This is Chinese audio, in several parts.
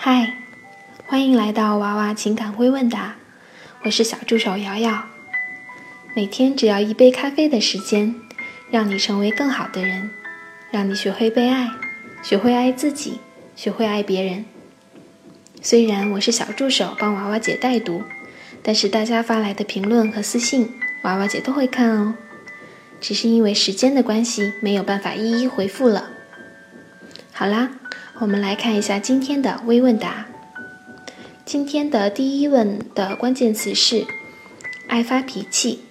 嗨，欢迎来到娃娃情感微问答，我是小助手瑶瑶。每天只要一杯咖啡的时间，让你成为更好的人，让你学会被爱，学会爱自己，学会爱别人。虽然我是小助手，帮娃娃姐代读，但是大家发来的评论和私信，娃娃姐都会看哦。只是因为时间的关系，没有办法一一回复了。好啦。我们来看一下今天的微问答。今天的第一问的关键词是“爱发脾气”。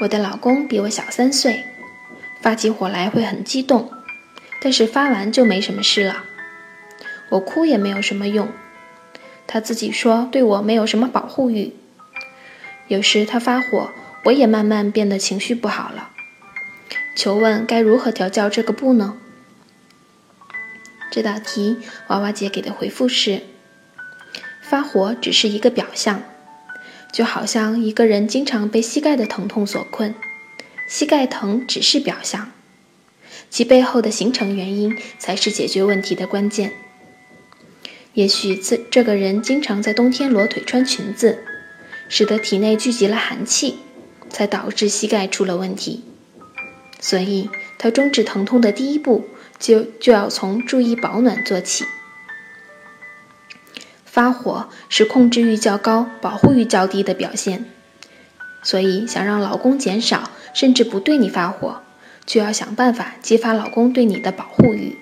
我的老公比我小三岁，发起火来会很激动，但是发完就没什么事了。我哭也没有什么用，他自己说对我没有什么保护欲。有时他发火，我也慢慢变得情绪不好了。求问该如何调教这个不呢？这道题，娃娃姐给的回复是：发火只是一个表象，就好像一个人经常被膝盖的疼痛所困，膝盖疼只是表象，其背后的形成原因才是解决问题的关键。也许这这个人经常在冬天裸腿穿裙子，使得体内聚集了寒气，才导致膝盖出了问题。所以，他终止疼痛的第一步。就就要从注意保暖做起。发火是控制欲较高、保护欲较低的表现，所以想让老公减少甚至不对你发火，就要想办法激发老公对你的保护欲。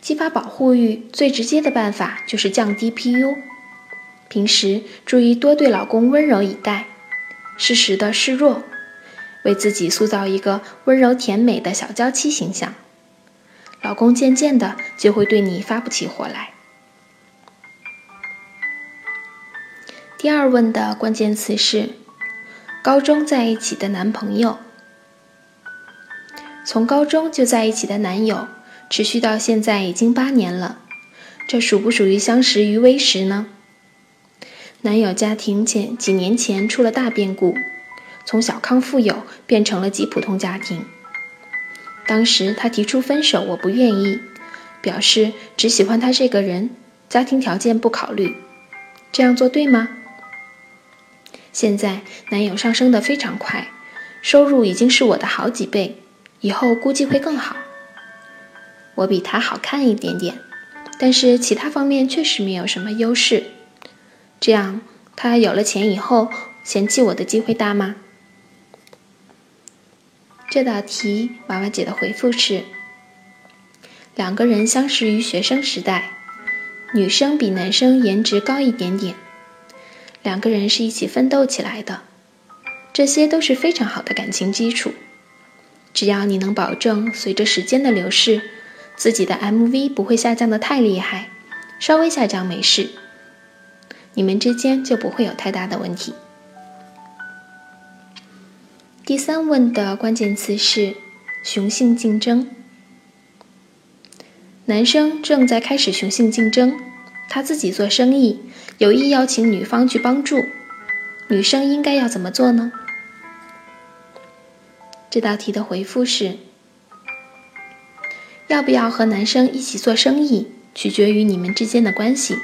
激发保护欲最直接的办法就是降低 PU，平时注意多对老公温柔以待，适时的示弱。为自己塑造一个温柔甜美的小娇妻形象，老公渐渐的就会对你发不起火来。第二问的关键词是高中在一起的男朋友，从高中就在一起的男友，持续到现在已经八年了，这属不属于相识于微时呢？男友家庭前几年前出了大变故。从小康富有变成了极普通家庭。当时他提出分手，我不愿意，表示只喜欢他这个人，家庭条件不考虑。这样做对吗？现在男友上升的非常快，收入已经是我的好几倍，以后估计会更好。我比他好看一点点，但是其他方面确实没有什么优势。这样他有了钱以后，嫌弃我的机会大吗？这道题，娃娃姐的回复是：两个人相识于学生时代，女生比男生颜值高一点点，两个人是一起奋斗起来的，这些都是非常好的感情基础。只要你能保证随着时间的流逝，自己的 MV 不会下降的太厉害，稍微下降没事，你们之间就不会有太大的问题。第三问的关键词是雄性竞争。男生正在开始雄性竞争，他自己做生意，有意邀请女方去帮助，女生应该要怎么做呢？这道题的回复是：要不要和男生一起做生意，取决于你们之间的关系。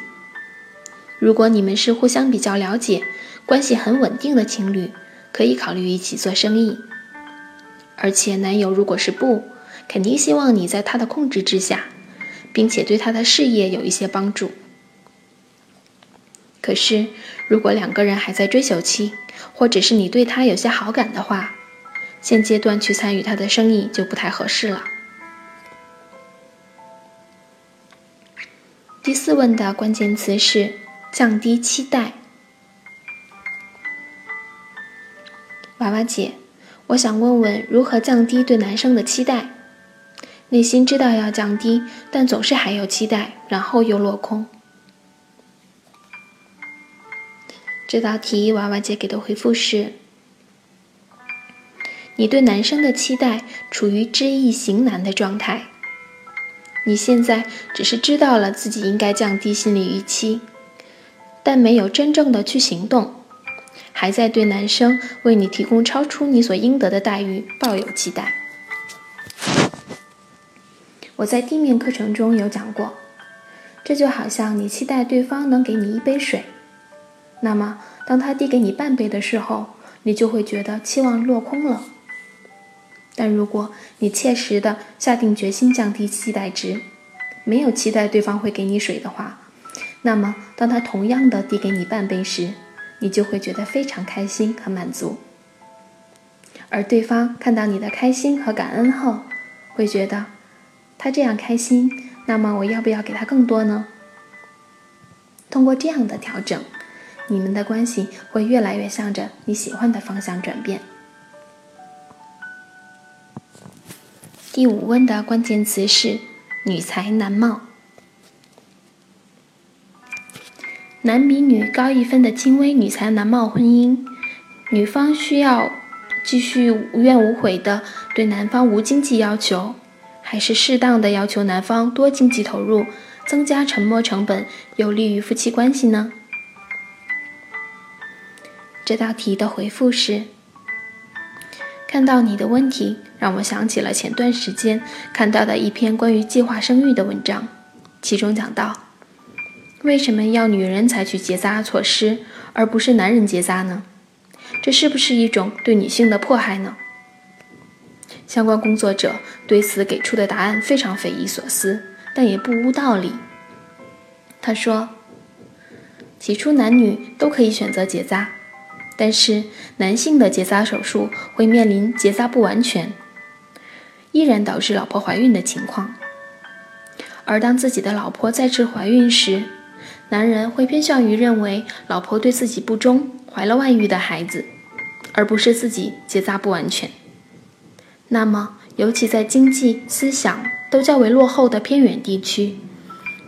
如果你们是互相比较了解，关系很稳定的情侣。可以考虑一起做生意，而且男友如果是不，肯定希望你在他的控制之下，并且对他的事业有一些帮助。可是，如果两个人还在追求期，或者是你对他有些好感的话，现阶段去参与他的生意就不太合适了。第四问的关键词是降低期待。娃娃姐，我想问问如何降低对男生的期待？内心知道要降低，但总是还有期待，然后又落空。这道题，娃娃姐给的回复是：你对男生的期待处于知易行难的状态。你现在只是知道了自己应该降低心理预期，但没有真正的去行动。还在对男生为你提供超出你所应得的待遇抱有期待。我在地面课程中有讲过，这就好像你期待对方能给你一杯水，那么当他递给你半杯的时候，你就会觉得期望落空了。但如果你切实的下定决心降低期待值，没有期待对方会给你水的话，那么当他同样的递给你半杯时，你就会觉得非常开心和满足。而对方看到你的开心和感恩后，会觉得。他这样开心，那么我要不要给他更多呢？通过这样的调整，你们的关系会越来越向着你喜欢的方向转变。第五问的关键词是“女才男貌”，男比女高一分的轻微女才男貌婚姻，女方需要继续无怨无悔的对男方无经济要求。还是适当的要求男方多经济投入，增加沉没成本，有利于夫妻关系呢？这道题的回复是：看到你的问题，让我想起了前段时间看到的一篇关于计划生育的文章，其中讲到，为什么要女人采取结扎措施，而不是男人结扎呢？这是不是一种对女性的迫害呢？相关工作者对此给出的答案非常匪夷所思，但也不无道理。他说：“起初男女都可以选择结扎，但是男性的结扎手术会面临结扎不完全，依然导致老婆怀孕的情况。而当自己的老婆再次怀孕时，男人会偏向于认为老婆对自己不忠，怀了外遇的孩子，而不是自己结扎不完全。”那么，尤其在经济、思想都较为落后的偏远地区，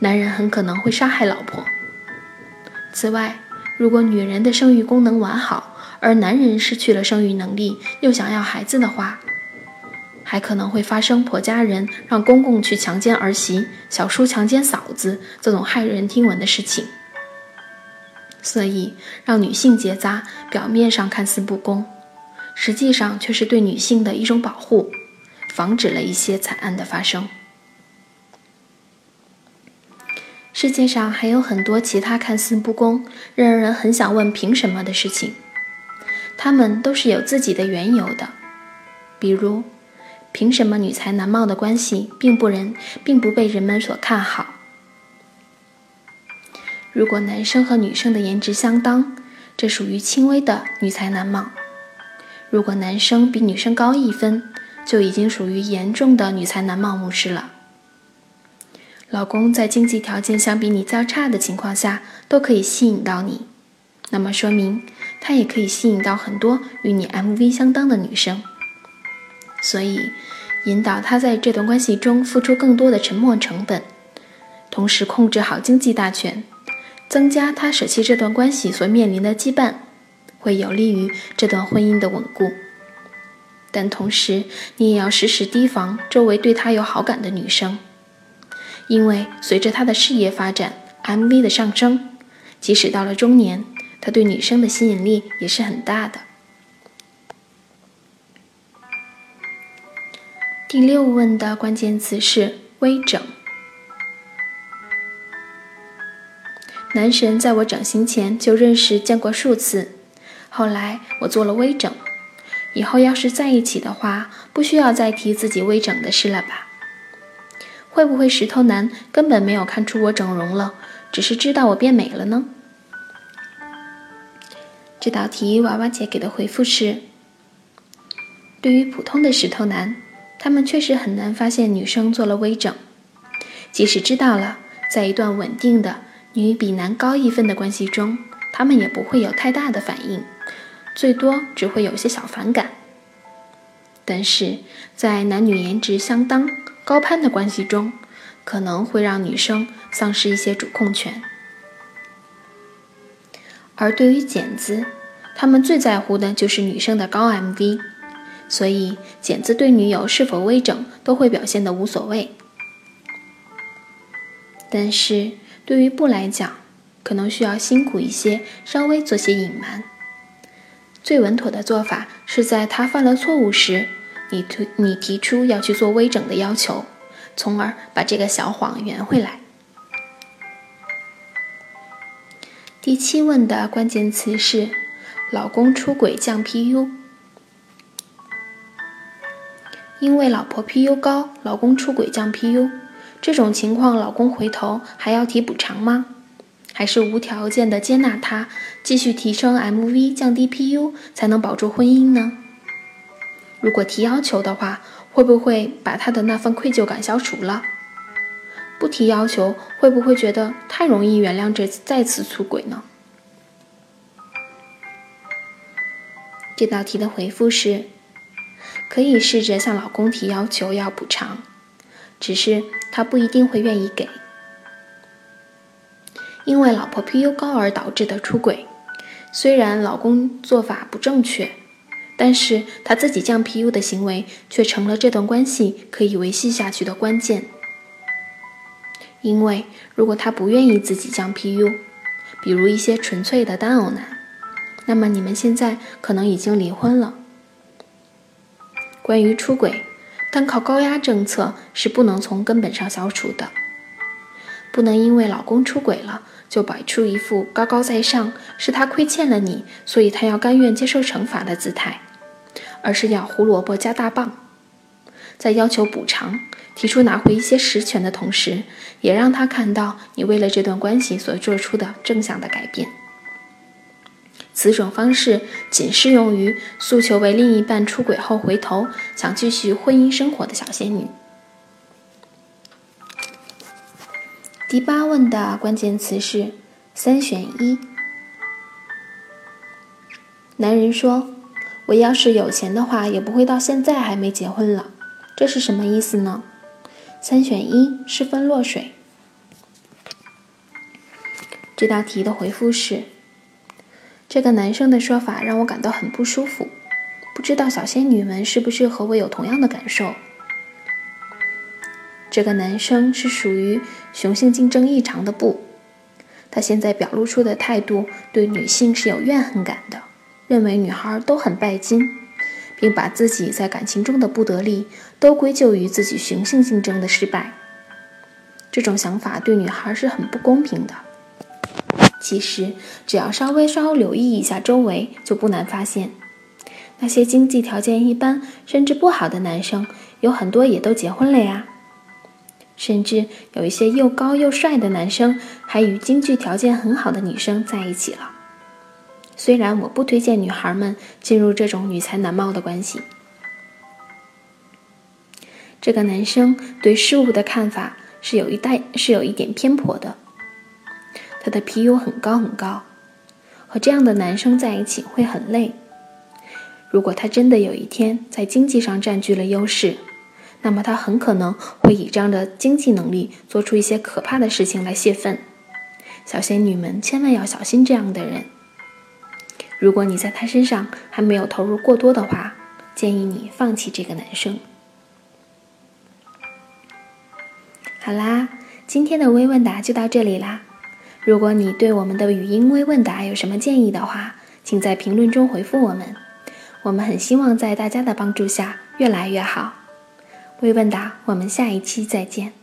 男人很可能会杀害老婆。此外，如果女人的生育功能完好，而男人失去了生育能力，又想要孩子的话，还可能会发生婆家人让公公去强奸儿媳、小叔强奸嫂子这种骇人听闻的事情。所以，让女性结扎，表面上看似不公。实际上却是对女性的一种保护，防止了一些惨案的发生。世界上还有很多其他看似不公、让人很想问凭什么的事情，他们都是有自己的缘由的。比如，凭什么女才男貌的关系并不人并不被人们所看好？如果男生和女生的颜值相当，这属于轻微的女才男貌。如果男生比女生高一分，就已经属于严重的女才男貌模式了。老公在经济条件相比你较差的情况下都可以吸引到你，那么说明他也可以吸引到很多与你 MV 相当的女生。所以，引导他在这段关系中付出更多的沉没成本，同时控制好经济大权，增加他舍弃这段关系所面临的羁绊。会有利于这段婚姻的稳固，但同时你也要时时提防周围对他有好感的女生，因为随着他的事业发展，MV 的上升，即使到了中年，他对女生的吸引力也是很大的。第六问的关键词是微整。男神在我整形前就认识见过数次。后来我做了微整，以后要是在一起的话，不需要再提自己微整的事了吧？会不会石头男根本没有看出我整容了，只是知道我变美了呢？这道题娃娃姐给的回复是：对于普通的石头男，他们确实很难发现女生做了微整，即使知道了，在一段稳定的女比男高一分的关系中，他们也不会有太大的反应。最多只会有些小反感，但是在男女颜值相当、高攀的关系中，可能会让女生丧失一些主控权。而对于剪子，他们最在乎的就是女生的高 MV，所以剪子对女友是否微整都会表现的无所谓。但是对于布来讲，可能需要辛苦一些，稍微做些隐瞒。最稳妥的做法是在他犯了错误时，你提你提出要去做微整的要求，从而把这个小谎圆回来。第七问的关键词是“老公出轨降 PU”，因为老婆 PU 高，老公出轨降 PU，这种情况老公回头还要提补偿吗？还是无条件的接纳他，继续提升 MV，降低 PU 才能保住婚姻呢？如果提要求的话，会不会把他的那份愧疚感消除了？不提要求，会不会觉得太容易原谅这次再次出轨呢？这道题的回复是：可以试着向老公提要求要补偿，只是他不一定会愿意给。因为老婆 PU 高而导致的出轨，虽然老公做法不正确，但是他自己降 PU 的行为却成了这段关系可以维系下去的关键。因为如果他不愿意自己降 PU，比如一些纯粹的单偶男，那么你们现在可能已经离婚了。关于出轨，单靠高压政策是不能从根本上消除的，不能因为老公出轨了就摆出一副高高在上，是他亏欠了你，所以他要甘愿接受惩罚的姿态，而是要胡萝卜加大棒，在要求补偿。提出拿回一些实权的同时，也让他看到你为了这段关系所做出的正向的改变。此种方式仅适用于诉求为另一半出轨后回头想继续婚姻生活的小仙女。第八问的关键词是三选一。男人说：“我要是有钱的话，也不会到现在还没结婚了。”这是什么意思呢？三选一，失分落水。这道题的回复是：这个男生的说法让我感到很不舒服，不知道小仙女们是不是和我有同样的感受？这个男生是属于雄性竞争异常的不，他现在表露出的态度对女性是有怨恨感的，认为女孩都很拜金。并把自己在感情中的不得力都归咎于自己雄性竞争的失败，这种想法对女孩是很不公平的。其实，只要稍微稍留意一下周围，就不难发现，那些经济条件一般甚至不好的男生，有很多也都结婚了呀。甚至有一些又高又帅的男生，还与经济条件很好的女生在一起了。虽然我不推荐女孩们进入这种女才男貌的关系，这个男生对事物的看法是有一带是有一点偏颇的。他的 PU 很高很高，和这样的男生在一起会很累。如果他真的有一天在经济上占据了优势，那么他很可能会倚仗着经济能力做出一些可怕的事情来泄愤。小仙女们千万要小心这样的人。如果你在他身上还没有投入过多的话，建议你放弃这个男生。好啦，今天的微问答就到这里啦。如果你对我们的语音微问答有什么建议的话，请在评论中回复我们。我们很希望在大家的帮助下越来越好。微问答，我们下一期再见。